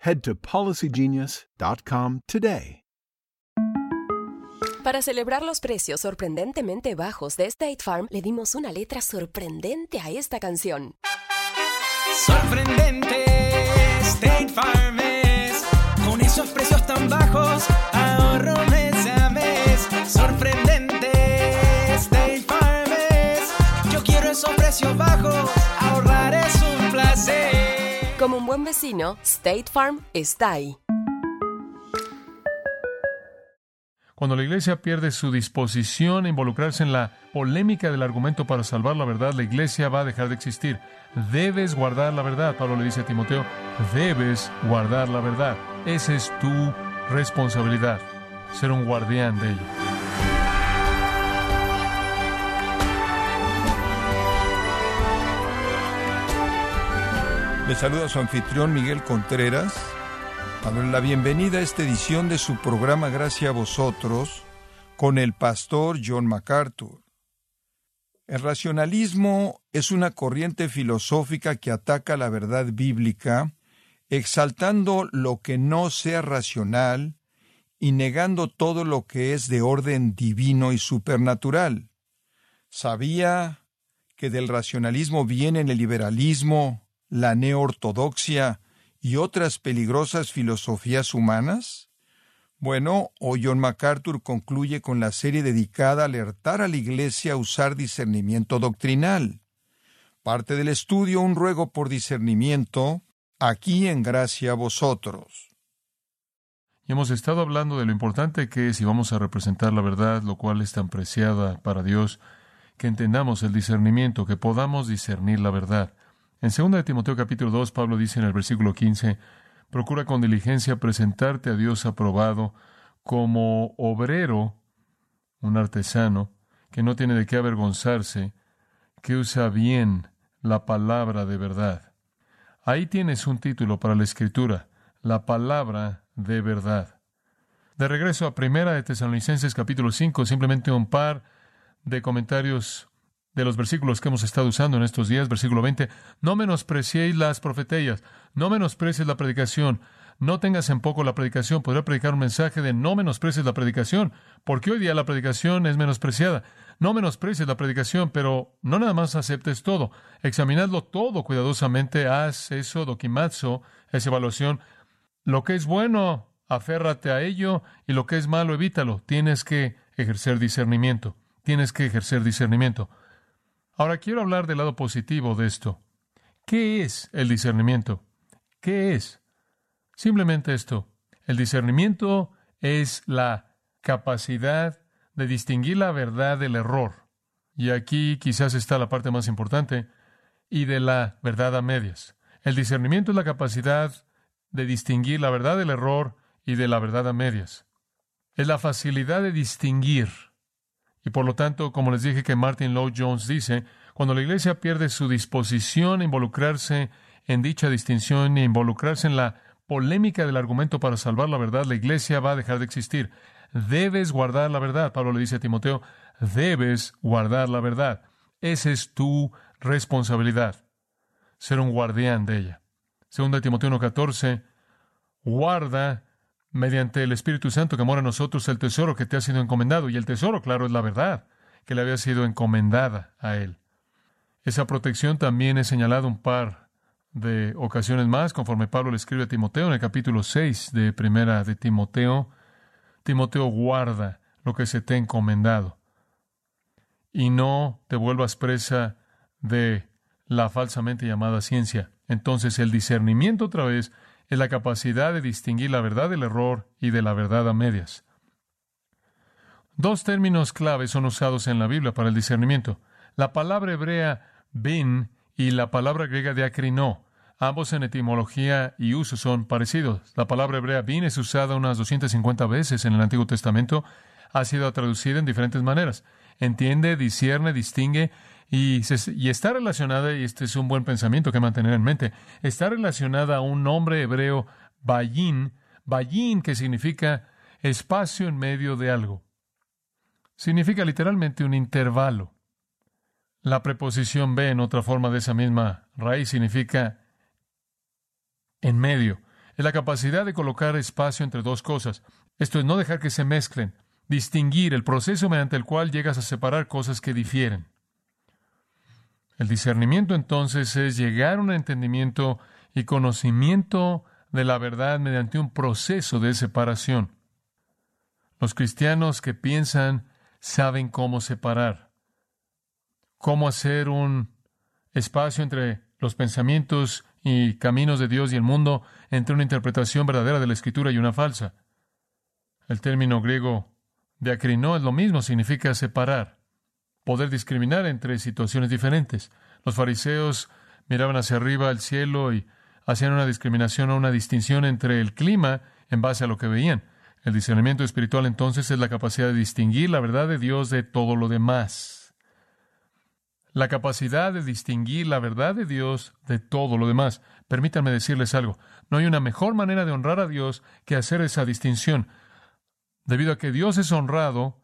head to policygenius.com today. Para celebrar los precios sorprendentemente bajos de State Farm, le dimos una letra sorprendente a esta canción. Sorprendente, State Farm es. Con esos precios tan bajos, ahorro mes a mes. Sorprendente, State Farm es. Yo quiero esos precios bajos, Como un buen vecino, State Farm está ahí. Cuando la iglesia pierde su disposición a involucrarse en la polémica del argumento para salvar la verdad, la iglesia va a dejar de existir. Debes guardar la verdad, Pablo le dice a Timoteo, debes guardar la verdad. Esa es tu responsabilidad, ser un guardián de ella. Le saluda su anfitrión Miguel Contreras, dándole la bienvenida a esta edición de su programa Gracias a vosotros con el pastor John MacArthur. El racionalismo es una corriente filosófica que ataca la verdad bíblica, exaltando lo que no sea racional y negando todo lo que es de orden divino y supernatural. ¿Sabía que del racionalismo vienen el liberalismo, la neortodoxia y otras peligrosas filosofías humanas? Bueno, hoy John MacArthur concluye con la serie dedicada a alertar a la Iglesia a usar discernimiento doctrinal. Parte del estudio Un ruego por discernimiento, aquí en gracia a vosotros. Y hemos estado hablando de lo importante que es si vamos a representar la verdad, lo cual es tan preciada para Dios, que entendamos el discernimiento, que podamos discernir la verdad. En 2 de Timoteo capítulo 2, Pablo dice en el versículo 15, Procura con diligencia presentarte a Dios aprobado como obrero, un artesano, que no tiene de qué avergonzarse, que usa bien la palabra de verdad. Ahí tienes un título para la escritura, la palabra de verdad. De regreso a Primera de Tesalonicenses capítulo 5, simplemente un par de comentarios de los versículos que hemos estado usando en estos días, versículo 20, no menospreciéis las profetellas, no menosprecies la predicación, no tengas en poco la predicación, podría predicar un mensaje de no menosprecies la predicación, porque hoy día la predicación es menospreciada. No menosprecies la predicación, pero no nada más aceptes todo, examinadlo todo cuidadosamente, haz eso, doquimazo, esa evaluación. Lo que es bueno, aférrate a ello, y lo que es malo, evítalo. Tienes que ejercer discernimiento, tienes que ejercer discernimiento. Ahora quiero hablar del lado positivo de esto. ¿Qué es el discernimiento? ¿Qué es? Simplemente esto. El discernimiento es la capacidad de distinguir la verdad del error. Y aquí quizás está la parte más importante, y de la verdad a medias. El discernimiento es la capacidad de distinguir la verdad del error y de la verdad a medias. Es la facilidad de distinguir y por lo tanto, como les dije que Martin Lloyd Jones dice, cuando la iglesia pierde su disposición a involucrarse en dicha distinción e involucrarse en la polémica del argumento para salvar la verdad, la iglesia va a dejar de existir. Debes guardar la verdad. Pablo le dice a Timoteo, debes guardar la verdad. Esa es tu responsabilidad, ser un guardián de ella. Segunda Timoteo 1.14, guarda mediante el Espíritu Santo que mora en nosotros el tesoro que te ha sido encomendado. Y el tesoro, claro, es la verdad que le había sido encomendada a él. Esa protección también es señalada un par de ocasiones más, conforme Pablo le escribe a Timoteo en el capítulo 6 de Primera de Timoteo. Timoteo guarda lo que se te ha encomendado. Y no te vuelvas presa de la falsamente llamada ciencia. Entonces el discernimiento otra vez es la capacidad de distinguir la verdad del error y de la verdad a medias. Dos términos claves son usados en la Biblia para el discernimiento. La palabra hebrea bin y la palabra griega diacrino. Ambos en etimología y uso son parecidos. La palabra hebrea bin es usada unas 250 veces en el Antiguo Testamento. Ha sido traducida en diferentes maneras. Entiende, discierne, distingue y, está relacionada, y este es un buen pensamiento que mantener en mente, está relacionada a un nombre hebreo, bayin, bayin que significa espacio en medio de algo. Significa literalmente un intervalo. La preposición B en otra forma de esa misma raíz significa en medio. Es la capacidad de colocar espacio entre dos cosas. Esto es no dejar que se mezclen, distinguir el proceso mediante el cual llegas a separar cosas que difieren. El discernimiento entonces es llegar a un entendimiento y conocimiento de la verdad mediante un proceso de separación. Los cristianos que piensan saben cómo separar, cómo hacer un espacio entre los pensamientos y caminos de Dios y el mundo, entre una interpretación verdadera de la Escritura y una falsa. El término griego diacrino es lo mismo, significa separar, poder discriminar entre situaciones diferentes. Los fariseos miraban hacia arriba al cielo y hacían una discriminación o una distinción entre el clima en base a lo que veían. El discernimiento espiritual entonces es la capacidad de distinguir la verdad de Dios de todo lo demás. La capacidad de distinguir la verdad de Dios de todo lo demás. Permítanme decirles algo. No hay una mejor manera de honrar a Dios que hacer esa distinción. Debido a que Dios es honrado,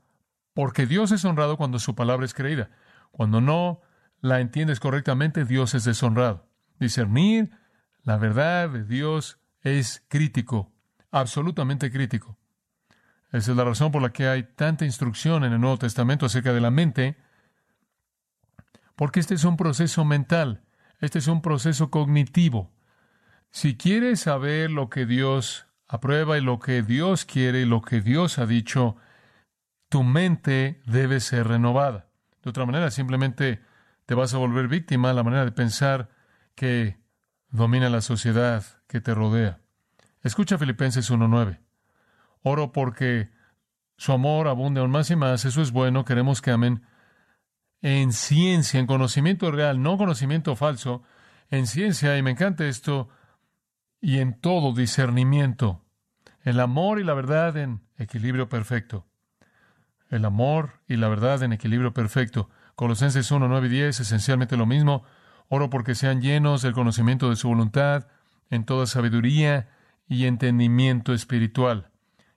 porque Dios es honrado cuando su palabra es creída. Cuando no la entiendes correctamente, Dios es deshonrado. Discernir la verdad de Dios es crítico, absolutamente crítico. Esa es la razón por la que hay tanta instrucción en el Nuevo Testamento acerca de la mente, porque este es un proceso mental, este es un proceso cognitivo. Si quieres saber lo que Dios aprueba y lo que Dios quiere y lo que Dios ha dicho, tu mente debe ser renovada. De otra manera, simplemente te vas a volver víctima de la manera de pensar que domina la sociedad que te rodea. Escucha Filipenses 1.9. Oro porque su amor abunde aún más y más. Eso es bueno. Queremos que amen en ciencia, en conocimiento real, no conocimiento falso, en ciencia, y me encanta esto, y en todo discernimiento. El amor y la verdad en equilibrio perfecto. El amor y la verdad en equilibrio perfecto. Colosenses 1, 9 y 10, esencialmente lo mismo. Oro porque sean llenos del conocimiento de su voluntad, en toda sabiduría y entendimiento espiritual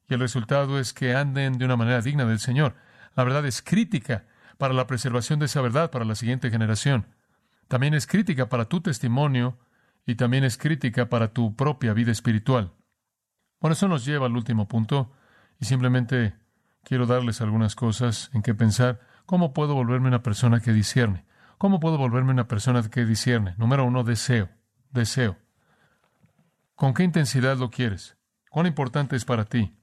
y el resultado es que anden de una manera digna del Señor. La verdad es crítica para la preservación de esa verdad para la siguiente generación. También es crítica para tu testimonio y también es crítica para tu propia vida espiritual. Bueno, eso nos lleva al último punto y simplemente quiero darles algunas cosas en que pensar. ¿Cómo puedo volverme una persona que discierne? ¿Cómo puedo volverme una persona que discierne? Número uno, deseo. Deseo. ¿Con qué intensidad lo quieres? ¿Cuán importante es para ti?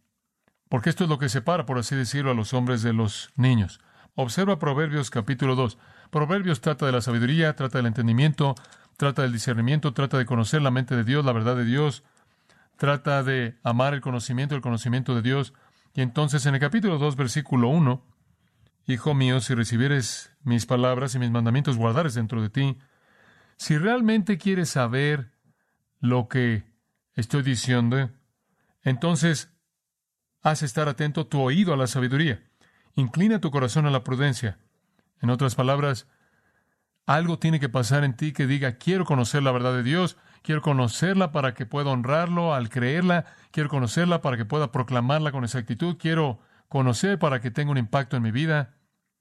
Porque esto es lo que separa, por así decirlo, a los hombres de los niños. Observa Proverbios capítulo 2. Proverbios trata de la sabiduría, trata del entendimiento, trata del discernimiento, trata de conocer la mente de Dios, la verdad de Dios, trata de amar el conocimiento, el conocimiento de Dios. Y entonces en el capítulo 2, versículo 1, Hijo mío, si recibieres mis palabras y mis mandamientos, guardares dentro de ti, si realmente quieres saber lo que estoy diciendo, entonces Haz estar atento tu oído a la sabiduría. Inclina tu corazón a la prudencia. En otras palabras, algo tiene que pasar en ti que diga, quiero conocer la verdad de Dios, quiero conocerla para que pueda honrarlo al creerla, quiero conocerla para que pueda proclamarla con exactitud, quiero conocer para que tenga un impacto en mi vida.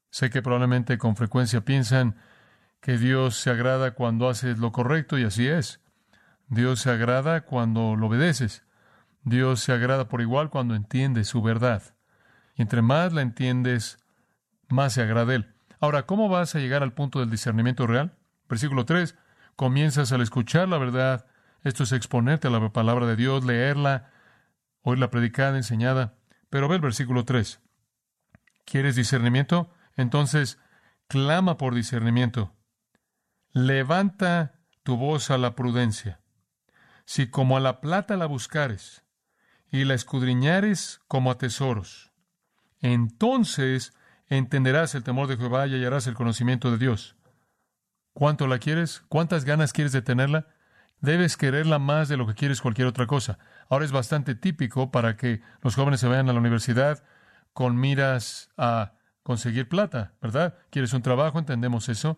Sé que probablemente con frecuencia piensan que Dios se agrada cuando haces lo correcto y así es. Dios se agrada cuando lo obedeces. Dios se agrada por igual cuando entiendes su verdad. Y entre más la entiendes, más se agrada Él. Ahora, ¿cómo vas a llegar al punto del discernimiento real? Versículo 3. Comienzas al escuchar la verdad. Esto es exponerte a la palabra de Dios, leerla, oírla predicada, enseñada. Pero ve el versículo 3. ¿Quieres discernimiento? Entonces, clama por discernimiento. Levanta tu voz a la prudencia. Si como a la plata la buscares y la escudriñares como a tesoros, entonces entenderás el temor de Jehová y hallarás el conocimiento de Dios. ¿Cuánto la quieres? ¿Cuántas ganas quieres de tenerla? Debes quererla más de lo que quieres cualquier otra cosa. Ahora es bastante típico para que los jóvenes se vayan a la universidad con miras a conseguir plata, ¿verdad? ¿Quieres un trabajo? Entendemos eso.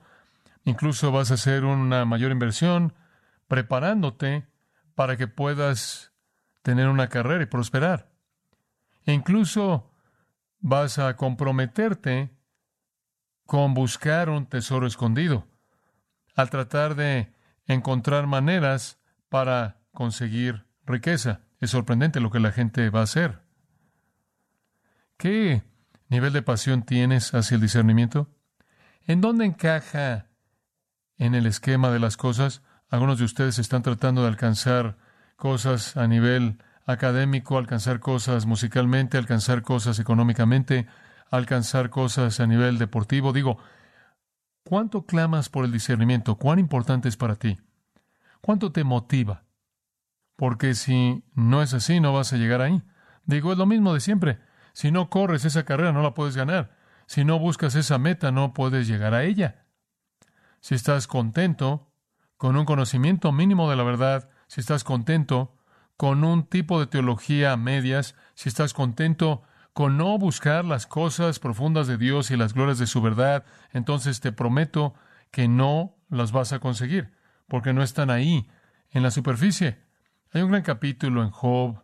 Incluso vas a hacer una mayor inversión preparándote para que puedas tener una carrera y prosperar. E incluso vas a comprometerte con buscar un tesoro escondido, al tratar de encontrar maneras para conseguir riqueza. Es sorprendente lo que la gente va a hacer. ¿Qué nivel de pasión tienes hacia el discernimiento? ¿En dónde encaja en el esquema de las cosas? Algunos de ustedes están tratando de alcanzar cosas a nivel académico, alcanzar cosas musicalmente, alcanzar cosas económicamente, alcanzar cosas a nivel deportivo. Digo, ¿cuánto clamas por el discernimiento? ¿Cuán importante es para ti? ¿Cuánto te motiva? Porque si no es así, no vas a llegar ahí. Digo, es lo mismo de siempre. Si no corres esa carrera, no la puedes ganar. Si no buscas esa meta, no puedes llegar a ella. Si estás contento con un conocimiento mínimo de la verdad, si estás contento con un tipo de teología a medias, si estás contento con no buscar las cosas profundas de Dios y las glorias de su verdad, entonces te prometo que no las vas a conseguir, porque no están ahí, en la superficie. Hay un gran capítulo en Job,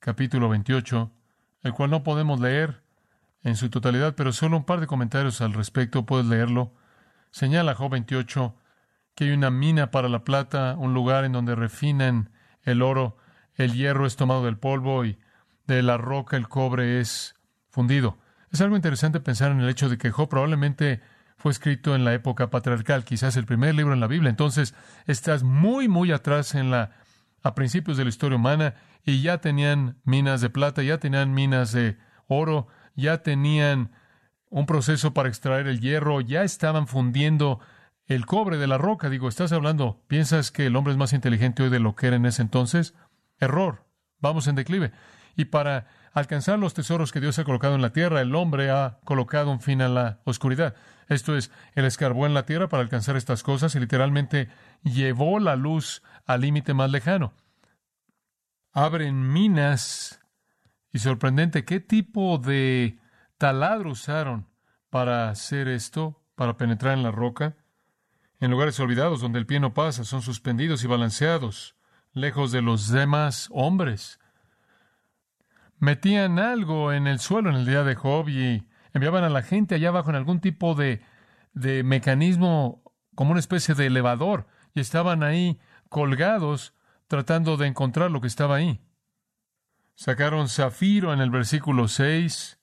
capítulo 28, el cual no podemos leer en su totalidad, pero solo un par de comentarios al respecto, puedes leerlo. Señala Job 28 que hay una mina para la plata, un lugar en donde refinan el oro, el hierro es tomado del polvo y de la roca el cobre es fundido. Es algo interesante pensar en el hecho de que Job probablemente fue escrito en la época patriarcal, quizás el primer libro en la Biblia. Entonces, estás muy, muy atrás en la a principios de la historia humana y ya tenían minas de plata, ya tenían minas de oro, ya tenían un proceso para extraer el hierro, ya estaban fundiendo el cobre de la roca. Digo, estás hablando, ¿piensas que el hombre es más inteligente hoy de lo que era en ese entonces? Error. Vamos en declive. Y para alcanzar los tesoros que Dios ha colocado en la tierra, el hombre ha colocado un fin a la oscuridad. Esto es, él escarbó en la tierra para alcanzar estas cosas y literalmente llevó la luz al límite más lejano. Abren minas y sorprendente, ¿qué tipo de taladro usaron para hacer esto, para penetrar en la roca? En lugares olvidados donde el pie no pasa, son suspendidos y balanceados, lejos de los demás hombres. Metían algo en el suelo en el día de Job y enviaban a la gente allá abajo en algún tipo de, de mecanismo, como una especie de elevador, y estaban ahí colgados tratando de encontrar lo que estaba ahí. Sacaron zafiro en el versículo 6.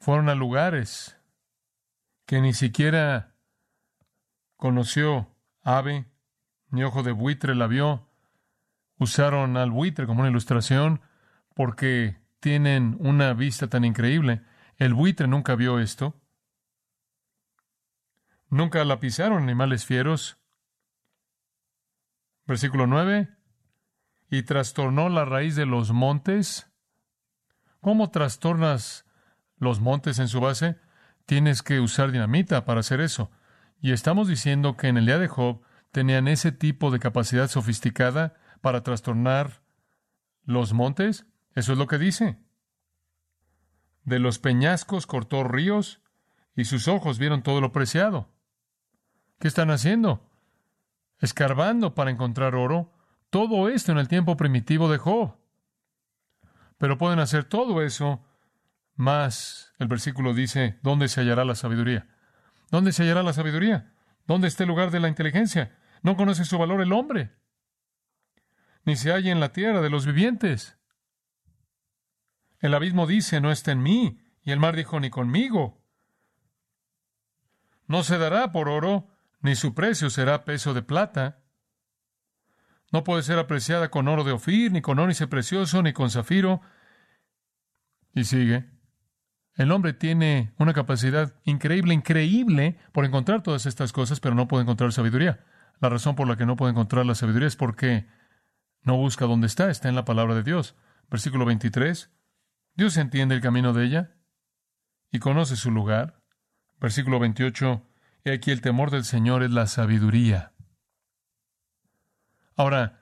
Fueron a lugares que ni siquiera conoció ave, ni ojo de buitre la vio. Usaron al buitre como una ilustración porque tienen una vista tan increíble. El buitre nunca vio esto. Nunca la pisaron animales fieros. Versículo 9. Y trastornó la raíz de los montes. ¿Cómo trastornas los montes en su base? Tienes que usar dinamita para hacer eso. Y estamos diciendo que en el día de Job tenían ese tipo de capacidad sofisticada para trastornar los montes. Eso es lo que dice. De los peñascos cortó ríos y sus ojos vieron todo lo preciado. ¿Qué están haciendo? Escarbando para encontrar oro. Todo esto en el tiempo primitivo de Job. Pero pueden hacer todo eso más. El versículo dice, ¿dónde se hallará la sabiduría? ¿Dónde se hallará la sabiduría? ¿Dónde está el lugar de la inteligencia? No conoce su valor el hombre, ni se halla en la tierra de los vivientes. El abismo dice, no está en mí, y el mar dijo, ni conmigo. No se dará por oro, ni su precio será peso de plata. No puede ser apreciada con oro de Ofir, ni con ónice precioso, ni con zafiro. Y sigue. El hombre tiene una capacidad increíble, increíble por encontrar todas estas cosas, pero no puede encontrar sabiduría. La razón por la que no puede encontrar la sabiduría es porque no busca dónde está, está en la palabra de Dios. Versículo 23. Dios entiende el camino de ella y conoce su lugar. Versículo 28. Y aquí el temor del Señor es la sabiduría. Ahora,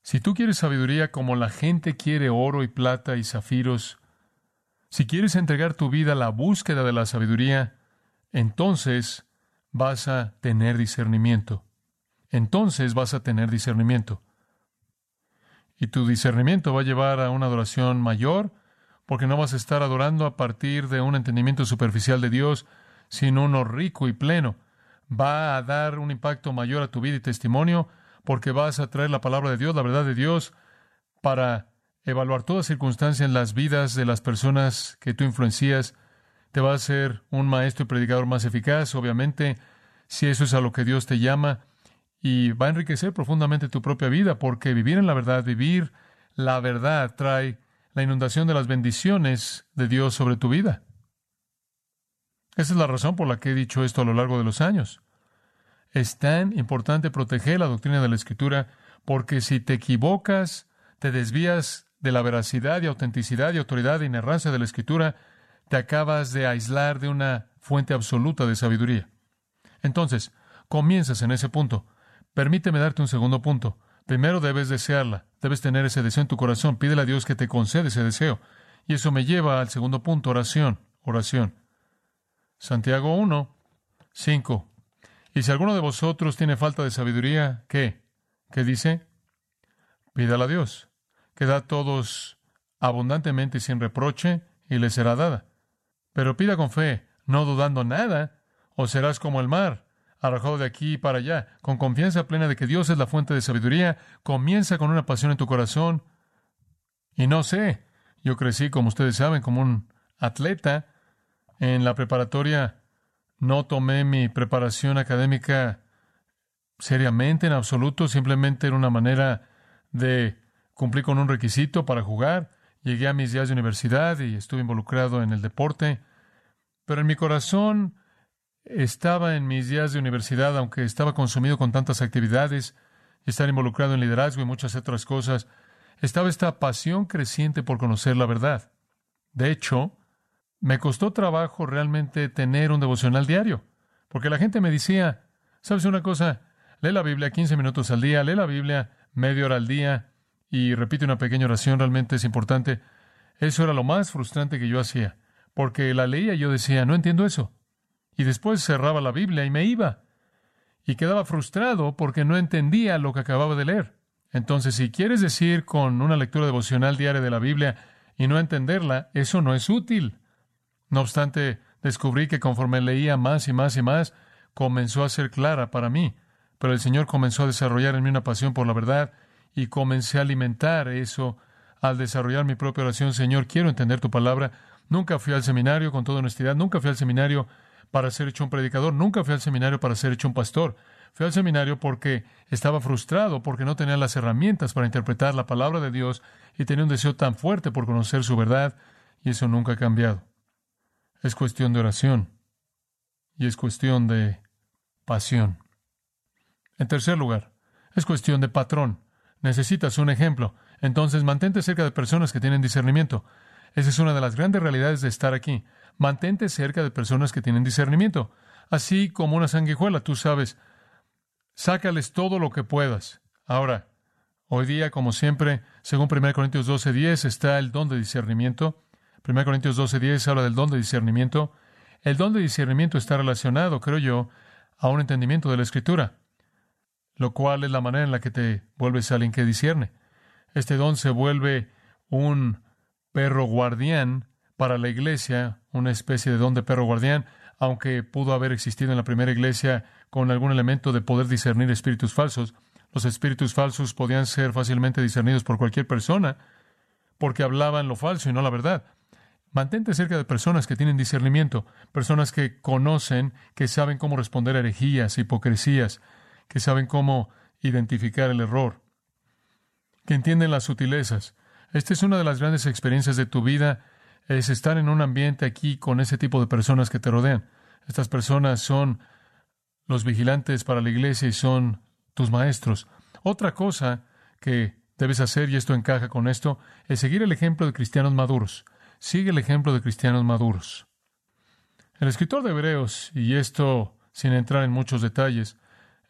si tú quieres sabiduría como la gente quiere oro y plata y zafiros, si quieres entregar tu vida a la búsqueda de la sabiduría, entonces vas a tener discernimiento. Entonces vas a tener discernimiento. Y tu discernimiento va a llevar a una adoración mayor, porque no vas a estar adorando a partir de un entendimiento superficial de Dios, sino uno rico y pleno. Va a dar un impacto mayor a tu vida y testimonio, porque vas a traer la palabra de Dios, la verdad de Dios, para evaluar toda circunstancia en las vidas de las personas que tú influencias. Te va a ser un maestro y predicador más eficaz, obviamente, si eso es a lo que Dios te llama, y va a enriquecer profundamente tu propia vida, porque vivir en la verdad, vivir la verdad, trae la inundación de las bendiciones de Dios sobre tu vida. Esa es la razón por la que he dicho esto a lo largo de los años. Es tan importante proteger la doctrina de la Escritura porque si te equivocas, te desvías de la veracidad y autenticidad y autoridad e inerrancia de la Escritura, te acabas de aislar de una fuente absoluta de sabiduría. Entonces, comienzas en ese punto. Permíteme darte un segundo punto. Primero debes desearla, debes tener ese deseo en tu corazón, pídele a Dios que te conceda ese deseo. Y eso me lleva al segundo punto, oración, oración. Santiago 1, 5. Y si alguno de vosotros tiene falta de sabiduría, ¿qué? ¿Qué dice? Pídala a Dios, que da a todos abundantemente y sin reproche, y le será dada. Pero pida con fe, no dudando nada, o serás como el mar, arrojado de aquí para allá, con confianza plena de que Dios es la fuente de sabiduría, comienza con una pasión en tu corazón. Y no sé, yo crecí, como ustedes saben, como un atleta. En la preparatoria no tomé mi preparación académica seriamente en absoluto, simplemente era una manera de cumplir con un requisito para jugar. Llegué a mis días de universidad y estuve involucrado en el deporte, pero en mi corazón estaba en mis días de universidad, aunque estaba consumido con tantas actividades, estar involucrado en liderazgo y muchas otras cosas, estaba esta pasión creciente por conocer la verdad. De hecho, me costó trabajo realmente tener un devocional diario, porque la gente me decía, ¿sabes una cosa? Lee la Biblia 15 minutos al día, lee la Biblia media hora al día y repite una pequeña oración, realmente es importante. Eso era lo más frustrante que yo hacía, porque la leía y yo decía, no entiendo eso. Y después cerraba la Biblia y me iba. Y quedaba frustrado porque no entendía lo que acababa de leer. Entonces, si quieres decir con una lectura devocional diaria de la Biblia y no entenderla, eso no es útil. No obstante, descubrí que conforme leía más y más y más, comenzó a ser clara para mí. Pero el Señor comenzó a desarrollar en mí una pasión por la verdad y comencé a alimentar eso al desarrollar mi propia oración. Señor, quiero entender tu palabra. Nunca fui al seminario, con toda honestidad, nunca fui al seminario para ser hecho un predicador, nunca fui al seminario para ser hecho un pastor. Fui al seminario porque estaba frustrado, porque no tenía las herramientas para interpretar la palabra de Dios y tenía un deseo tan fuerte por conocer su verdad, y eso nunca ha cambiado. Es cuestión de oración y es cuestión de pasión. En tercer lugar, es cuestión de patrón. Necesitas un ejemplo. Entonces mantente cerca de personas que tienen discernimiento. Esa es una de las grandes realidades de estar aquí. Mantente cerca de personas que tienen discernimiento. Así como una sanguijuela, tú sabes, sácales todo lo que puedas. Ahora, hoy día, como siempre, según 1 Corintios 12.10, está el don de discernimiento. 1 Corintios 12.10 habla del don de discernimiento. El don de discernimiento está relacionado, creo yo, a un entendimiento de la Escritura, lo cual es la manera en la que te vuelves alguien que discierne. Este don se vuelve un perro guardián para la iglesia, una especie de don de perro guardián, aunque pudo haber existido en la primera iglesia con algún elemento de poder discernir espíritus falsos. Los espíritus falsos podían ser fácilmente discernidos por cualquier persona porque hablaban lo falso y no la verdad. Mantente cerca de personas que tienen discernimiento, personas que conocen, que saben cómo responder a herejías, hipocresías, que saben cómo identificar el error, que entienden las sutilezas. Esta es una de las grandes experiencias de tu vida es estar en un ambiente aquí con ese tipo de personas que te rodean. Estas personas son los vigilantes para la iglesia y son tus maestros. Otra cosa que debes hacer, y esto encaja con esto, es seguir el ejemplo de cristianos maduros. Sigue el ejemplo de cristianos maduros. El escritor de Hebreos, y esto sin entrar en muchos detalles,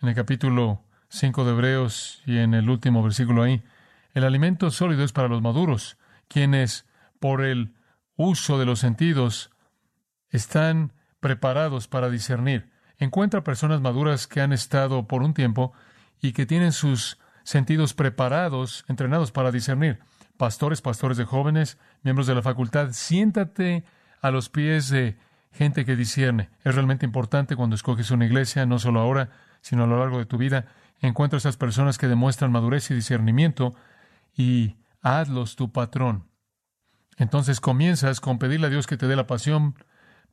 en el capítulo 5 de Hebreos y en el último versículo ahí, el alimento sólido es para los maduros, quienes por el uso de los sentidos están preparados para discernir. Encuentra personas maduras que han estado por un tiempo y que tienen sus sentidos preparados, entrenados para discernir. Pastores, pastores de jóvenes, miembros de la facultad, siéntate a los pies de gente que discierne. Es realmente importante cuando escoges una iglesia, no solo ahora, sino a lo largo de tu vida. Encuentra esas personas que demuestran madurez y discernimiento y hazlos tu patrón. Entonces comienzas con pedirle a Dios que te dé la pasión,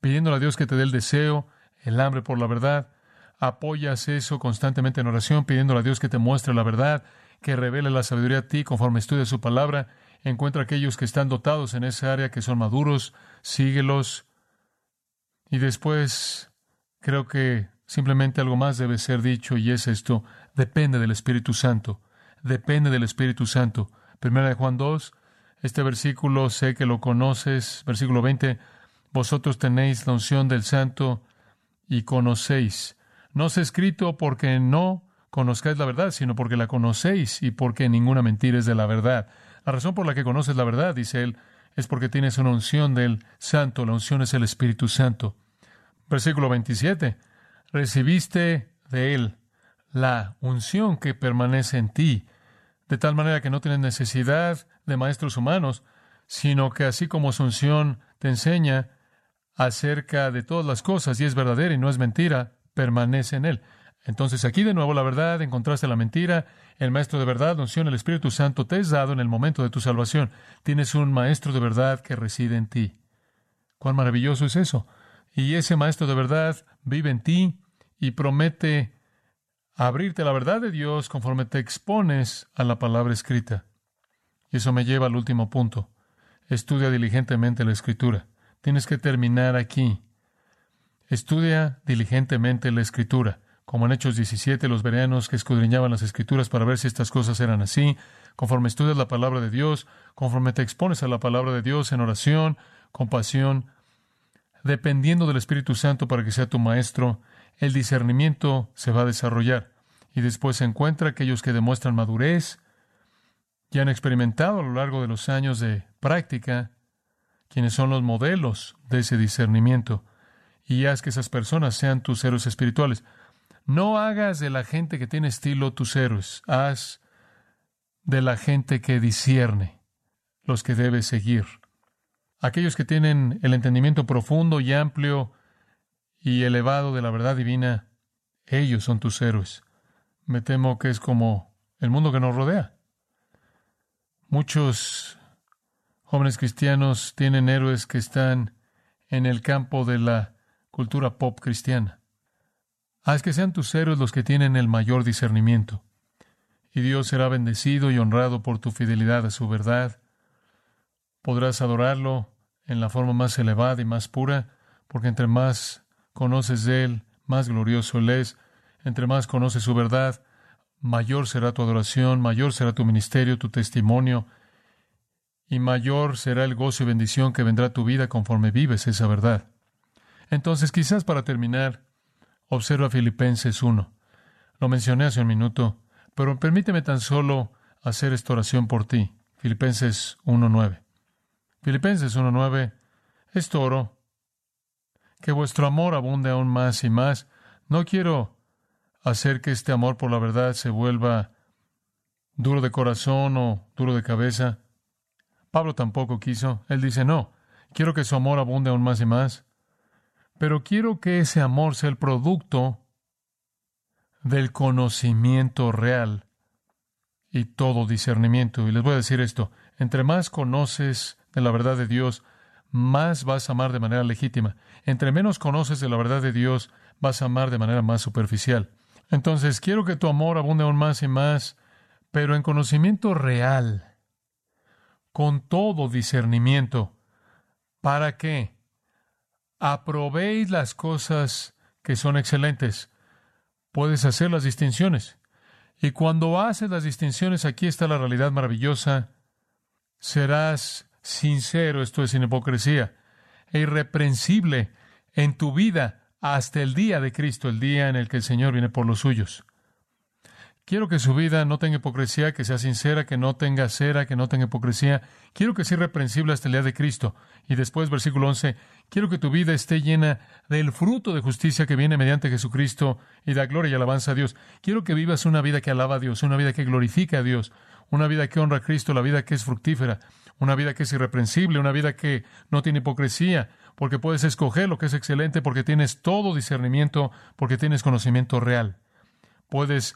pidiéndole a Dios que te dé el deseo, el hambre por la verdad, apoyas eso constantemente en oración, pidiéndole a Dios que te muestre la verdad, que revele la sabiduría a ti conforme estudias su palabra. Encuentra aquellos que están dotados en esa área, que son maduros, síguelos. Y después creo que simplemente algo más debe ser dicho y es esto, depende del Espíritu Santo, depende del Espíritu Santo. Primera de Juan 2, este versículo sé que lo conoces, versículo 20, vosotros tenéis la unción del Santo y conocéis no os escrito porque no conozcáis la verdad, sino porque la conocéis y porque ninguna mentira es de la verdad. La razón por la que conoces la verdad, dice él, es porque tienes una unción del Santo. La unción es el Espíritu Santo. Versículo 27. Recibiste de él la unción que permanece en ti, de tal manera que no tienes necesidad de maestros humanos, sino que así como su unción te enseña acerca de todas las cosas y es verdadera y no es mentira, permanece en él. Entonces aquí de nuevo la verdad, encontraste la mentira, el maestro de verdad, unción, el Espíritu Santo te es dado en el momento de tu salvación. Tienes un maestro de verdad que reside en ti. Cuán maravilloso es eso. Y ese maestro de verdad vive en ti y promete abrirte la verdad de Dios conforme te expones a la palabra escrita. Y eso me lleva al último punto. Estudia diligentemente la escritura. Tienes que terminar aquí. Estudia diligentemente la escritura, como en Hechos 17 los bereanos que escudriñaban las escrituras para ver si estas cosas eran así, conforme estudias la palabra de Dios, conforme te expones a la palabra de Dios en oración, compasión, dependiendo del Espíritu Santo para que sea tu maestro, el discernimiento se va a desarrollar. Y después se encuentra aquellos que demuestran madurez, y han experimentado a lo largo de los años de práctica, quienes son los modelos de ese discernimiento y haz que esas personas sean tus héroes espirituales. No hagas de la gente que tiene estilo tus héroes, haz de la gente que discierne los que debes seguir. Aquellos que tienen el entendimiento profundo y amplio y elevado de la verdad divina, ellos son tus héroes. Me temo que es como el mundo que nos rodea. Muchos jóvenes cristianos tienen héroes que están en el campo de la cultura pop cristiana. Haz que sean tus héroes los que tienen el mayor discernimiento, y Dios será bendecido y honrado por tu fidelidad a su verdad. Podrás adorarlo en la forma más elevada y más pura, porque entre más conoces de Él, más glorioso Él es, entre más conoces su verdad, mayor será tu adoración, mayor será tu ministerio, tu testimonio, y mayor será el gozo y bendición que vendrá a tu vida conforme vives esa verdad. Entonces, quizás para terminar, observa Filipenses 1. Lo mencioné hace un minuto, pero permíteme tan solo hacer esta oración por ti. Filipenses 1.9. Filipenses 1.9. Esto oro. Que vuestro amor abunde aún más y más. No quiero hacer que este amor por la verdad se vuelva duro de corazón o duro de cabeza. Pablo tampoco quiso. Él dice, no, quiero que su amor abunde aún más y más. Pero quiero que ese amor sea el producto del conocimiento real y todo discernimiento. Y les voy a decir esto, entre más conoces de la verdad de Dios, más vas a amar de manera legítima. Entre menos conoces de la verdad de Dios, vas a amar de manera más superficial. Entonces, quiero que tu amor abunde aún más y más, pero en conocimiento real, con todo discernimiento, para que aprobéis las cosas que son excelentes. Puedes hacer las distinciones. Y cuando haces las distinciones, aquí está la realidad maravillosa. Serás sincero, esto es sin hipocresía, e irreprensible en tu vida hasta el día de Cristo, el día en el que el Señor viene por los suyos. Quiero que su vida no tenga hipocresía, que sea sincera, que no tenga cera, que no tenga hipocresía. Quiero que sea irreprensible hasta el día de Cristo. Y después, versículo 11, quiero que tu vida esté llena del fruto de justicia que viene mediante Jesucristo y da gloria y alabanza a Dios. Quiero que vivas una vida que alaba a Dios, una vida que glorifica a Dios, una vida que honra a Cristo, la vida que es fructífera, una vida que es irreprensible, una vida que no tiene hipocresía, porque puedes escoger lo que es excelente, porque tienes todo discernimiento, porque tienes conocimiento real. Puedes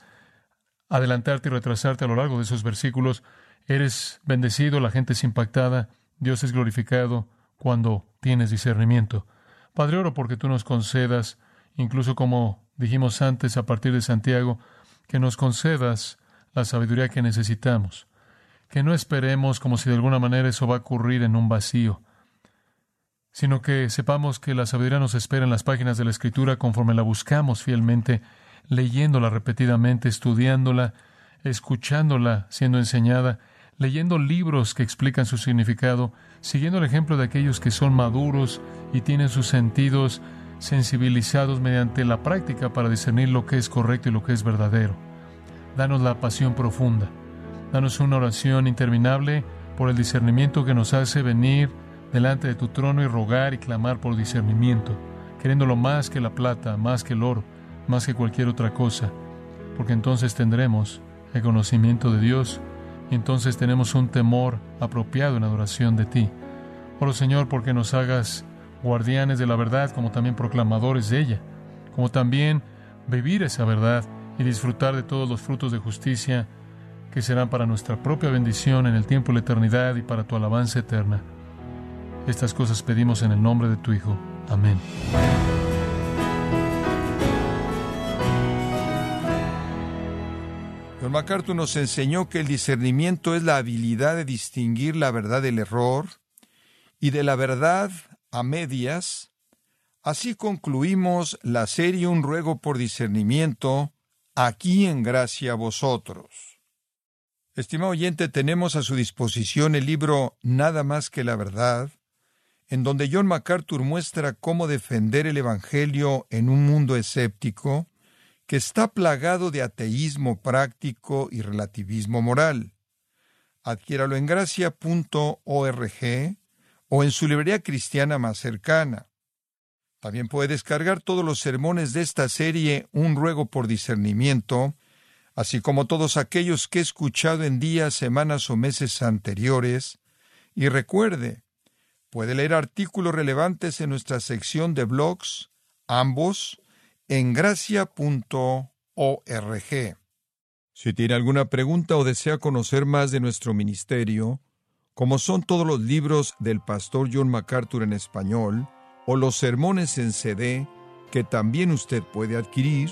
adelantarte y retrasarte a lo largo de esos versículos. Eres bendecido, la gente es impactada, Dios es glorificado cuando tienes discernimiento. Padre, oro porque tú nos concedas, incluso como dijimos antes a partir de Santiago, que nos concedas la sabiduría que necesitamos, que no esperemos como si de alguna manera eso va a ocurrir en un vacío, sino que sepamos que la sabiduría nos espera en las páginas de la Escritura conforme la buscamos fielmente leyéndola repetidamente, estudiándola, escuchándola siendo enseñada, leyendo libros que explican su significado, siguiendo el ejemplo de aquellos que son maduros y tienen sus sentidos sensibilizados mediante la práctica para discernir lo que es correcto y lo que es verdadero. Danos la pasión profunda. Danos una oración interminable por el discernimiento que nos hace venir delante de tu trono y rogar y clamar por discernimiento, queriéndolo más que la plata, más que el oro, más que cualquier otra cosa, porque entonces tendremos el conocimiento de Dios y entonces tenemos un temor apropiado en adoración de ti. Oro Señor porque nos hagas guardianes de la verdad como también proclamadores de ella, como también vivir esa verdad y disfrutar de todos los frutos de justicia que serán para nuestra propia bendición en el tiempo y la eternidad y para tu alabanza eterna. Estas cosas pedimos en el nombre de tu Hijo. Amén. Don MacArthur nos enseñó que el discernimiento es la habilidad de distinguir la verdad del error y de la verdad a medias. Así concluimos la serie Un ruego por discernimiento, aquí en gracia a vosotros. Estimado oyente, tenemos a su disposición el libro Nada más que la verdad, en donde John MacArthur muestra cómo defender el Evangelio en un mundo escéptico, que está plagado de ateísmo práctico y relativismo moral. Adquiéralo en gracia.org o en su librería cristiana más cercana. También puede descargar todos los sermones de esta serie Un ruego por discernimiento, así como todos aquellos que he escuchado en días, semanas o meses anteriores. Y recuerde, puede leer artículos relevantes en nuestra sección de blogs, ambos, en gracia.org. Si tiene alguna pregunta o desea conocer más de nuestro ministerio, como son todos los libros del pastor John MacArthur en español, o los sermones en CD que también usted puede adquirir,